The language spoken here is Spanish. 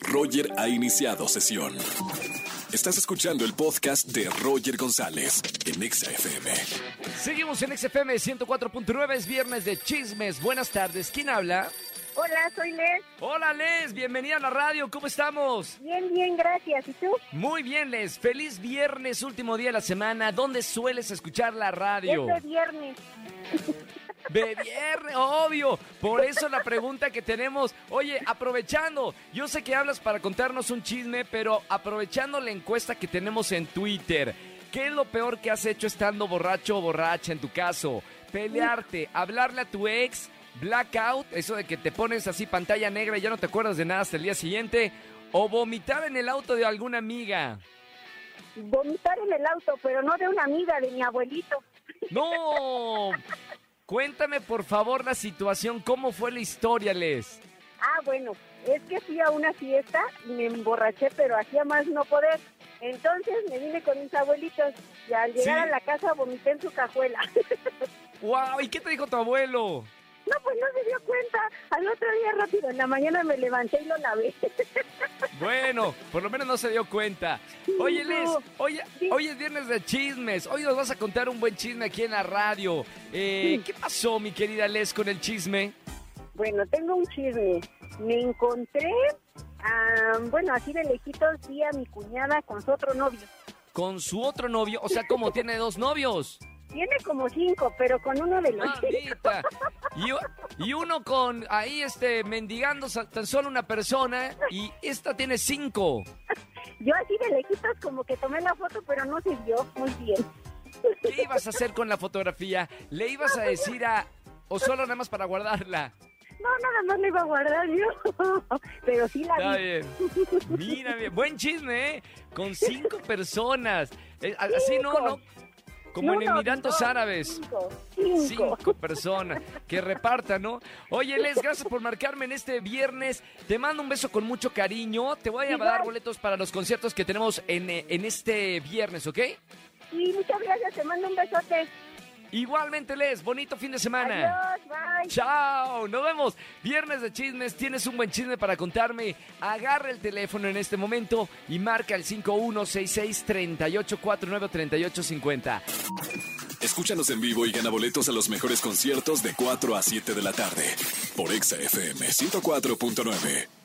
Roger ha iniciado sesión. Estás escuchando el podcast de Roger González en Exa FM. Seguimos en XFM 104.9, es viernes de chismes. Buenas tardes, ¿quién habla? Hola, soy Les. Hola Les, bienvenida a la radio, ¿cómo estamos? Bien, bien, gracias. ¿Y tú? Muy bien Les, feliz viernes, último día de la semana. ¿Dónde sueles escuchar la radio? Este viernes. De viernes, obvio. Por eso la pregunta que tenemos. Oye, aprovechando, yo sé que hablas para contarnos un chisme, pero aprovechando la encuesta que tenemos en Twitter, ¿qué es lo peor que has hecho estando borracho o borracha en tu caso? Pelearte, hablarle a tu ex, blackout, eso de que te pones así pantalla negra y ya no te acuerdas de nada hasta el día siguiente, o vomitar en el auto de alguna amiga. Vomitar en el auto, pero no de una amiga, de mi abuelito. ¡No! Cuéntame por favor la situación, ¿cómo fue la historia, Les? Ah, bueno, es que fui a una fiesta y me emborraché, pero hacía más no poder. Entonces me vine con mis abuelitos y al llegar ¿Sí? a la casa vomité en su cajuela. ¡Wow! ¿Y qué te dijo tu abuelo? No, pues no se dio cuenta. Al otro día rápido, en la mañana me levanté y lo lavé. Bueno, por lo menos no se dio cuenta. Oye. Les, hoy, hoy es viernes de chismes. Hoy nos vas a contar un buen chisme aquí en la radio. Eh. ¿Qué pasó, mi querida Les, con el chisme? Bueno, tengo un chisme. Me encontré, ah, bueno, así de lejitos, vi a mi cuñada con su otro novio. Con su otro novio, o sea, como tiene dos novios. Tiene como cinco, pero con uno de los Maldita. Y, uno con ahí, este, mendigando tan solo una persona y esta tiene cinco. Yo así de lejitos como que tomé la foto, pero no se vio muy bien. ¿Qué ibas a hacer con la fotografía? ¿Le ibas a decir a... o solo nada más para guardarla? No, nada más la iba a guardar yo. Pero sí la Está vi. bien. Mira, bien. buen chisme, ¿eh? Con cinco personas. Eh, Así no, no. Como en Emiratos no, Árabes. Cinco. Cinco. Cinco personas que repartan, ¿no? Oye, Les, gracias por marcarme en este viernes. Te mando un beso con mucho cariño. Te voy a Igual. dar boletos para los conciertos que tenemos en, eh, en este viernes, ¿ok? Y muchas gracias, te mando un besote. Igualmente, Les, bonito fin de semana. Adiós, bye. Chao, nos vemos. Viernes de chismes, tienes un buen chisme para contarme. Agarra el teléfono en este momento y marca el 5166-3849-3850. Escúchanos en vivo y gana boletos a los mejores conciertos de 4 a 7 de la tarde por Exa FM 104.9.